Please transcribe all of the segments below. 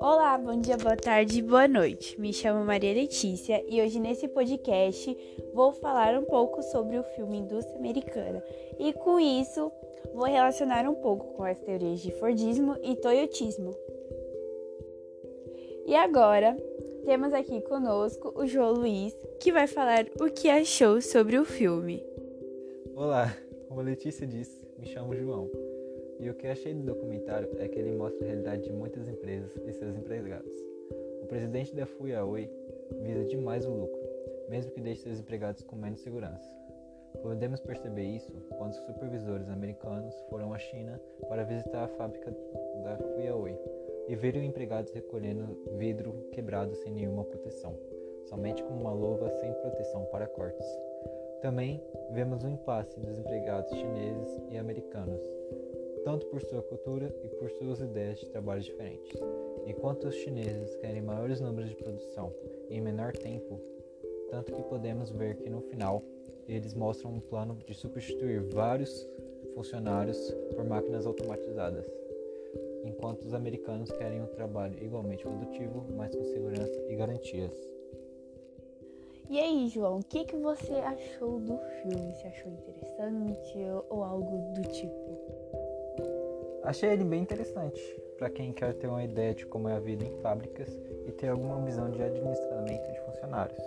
Olá, bom dia, boa tarde, boa noite. Me chamo Maria Letícia e hoje nesse podcast vou falar um pouco sobre o filme Indústria Americana e com isso vou relacionar um pouco com as teorias de Fordismo e Toyotismo. E agora temos aqui conosco o João Luiz, que vai falar o que achou sobre o filme. Olá, como a Letícia disse, me chamo João. E o que achei do documentário é que ele mostra a realidade de muitas empresas e seus empregados. O presidente da Huawei visa demais o lucro, mesmo que deixe seus empregados com menos segurança. Podemos perceber isso quando os supervisores americanos foram à China para visitar a fábrica da Huawei e viram empregados recolhendo vidro quebrado sem nenhuma proteção, somente com uma luva sem proteção para cortes. Também vemos o impasse dos empregados chineses e americanos, tanto por sua cultura e por suas ideias de trabalho diferentes. Enquanto os chineses querem maiores números de produção em menor tempo, tanto que podemos ver que no final eles mostram um plano de substituir vários funcionários por máquinas automatizadas, enquanto os americanos querem um trabalho igualmente produtivo, mas com segurança e garantias. E aí, João, o que, que você achou do filme? Você achou interessante ou algo do tipo? Achei ele bem interessante para quem quer ter uma ideia de como é a vida em fábricas e ter alguma visão de administramento de funcionários.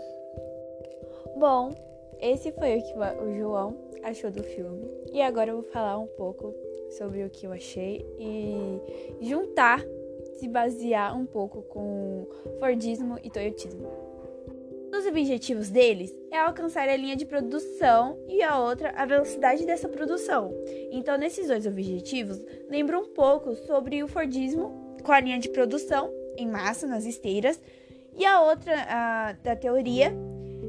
Bom, esse foi o que o João achou do filme. E agora eu vou falar um pouco sobre o que eu achei e juntar, se basear um pouco com Fordismo e Toyotismo. Objetivos deles é alcançar a linha de produção e a outra a velocidade dessa produção. Então, nesses dois objetivos, lembra um pouco sobre o Fordismo com a linha de produção em massa nas esteiras e a outra a, da teoria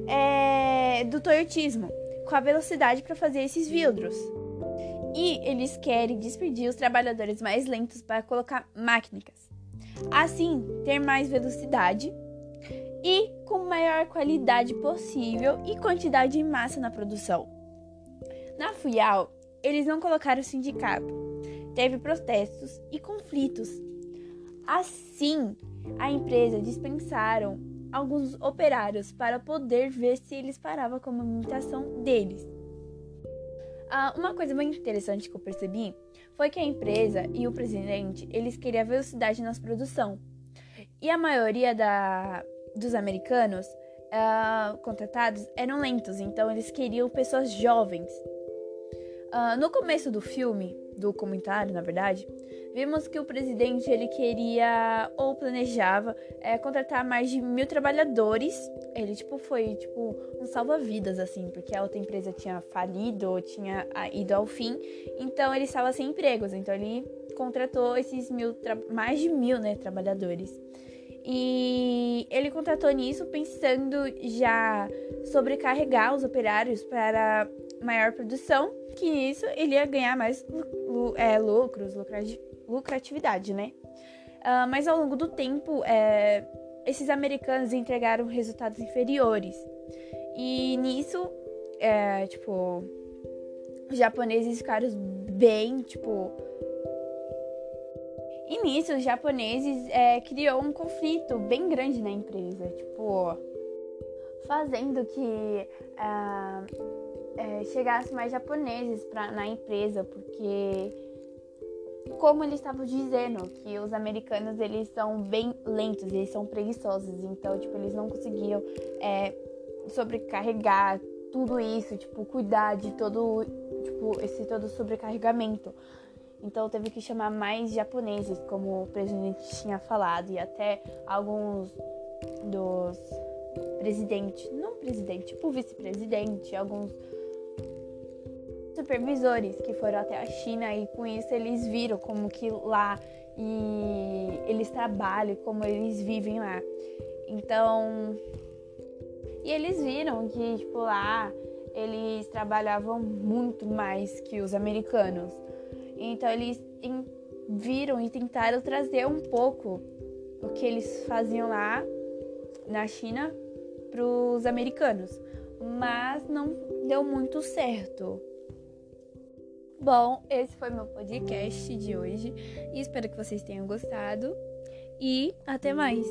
é do Toyotismo com a velocidade para fazer esses vidros. E eles querem despedir os trabalhadores mais lentos para colocar máquinas. Assim, ter mais velocidade e com maior qualidade possível e quantidade em massa na produção. Na FUIAL, eles não colocaram sindicato. Teve protestos e conflitos. Assim, a empresa dispensaram alguns operários para poder ver se eles paravam com a movimentação deles. Ah, uma coisa bem interessante que eu percebi foi que a empresa e o presidente eles queriam velocidade na produção e a maioria da, dos americanos uh, contratados eram lentos, então eles queriam pessoas jovens. Uh, no começo do filme, do comentário, na verdade, vimos que o presidente ele queria ou planejava é, contratar mais de mil trabalhadores. Ele tipo foi tipo um salva-vidas assim, porque a outra empresa tinha falido ou tinha ah, ido ao fim, então ele estava sem empregos. Então ele contratou esses mil mais de mil né, trabalhadores. E ele contratou nisso pensando já sobrecarregar os operários para maior produção, que isso ele ia ganhar mais é, lucros, lucratividade, né? Uh, mas ao longo do tempo, é, esses americanos entregaram resultados inferiores. E nisso, é, tipo, os japoneses ficaram bem, tipo, e nisso, os japoneses é, criou um conflito bem grande na empresa, tipo, fazendo que é, chegasse mais japoneses pra, na empresa, porque como eles estavam dizendo, que os americanos eles são bem lentos, eles são preguiçosos, então tipo eles não conseguiam é, sobrecarregar tudo isso, tipo cuidar de todo tipo esse todo sobrecarregamento. Então teve que chamar mais japoneses, como o presidente tinha falado, e até alguns dos presidentes, não presidente, tipo vice-presidente, alguns supervisores que foram até a China e com isso eles viram como que lá e eles trabalham, como eles vivem lá. Então, e eles viram que tipo lá eles trabalhavam muito mais que os americanos. Então eles viram e tentaram trazer um pouco o que eles faziam lá na China para os americanos, mas não deu muito certo. Bom, esse foi meu podcast de hoje e espero que vocês tenham gostado. E até mais!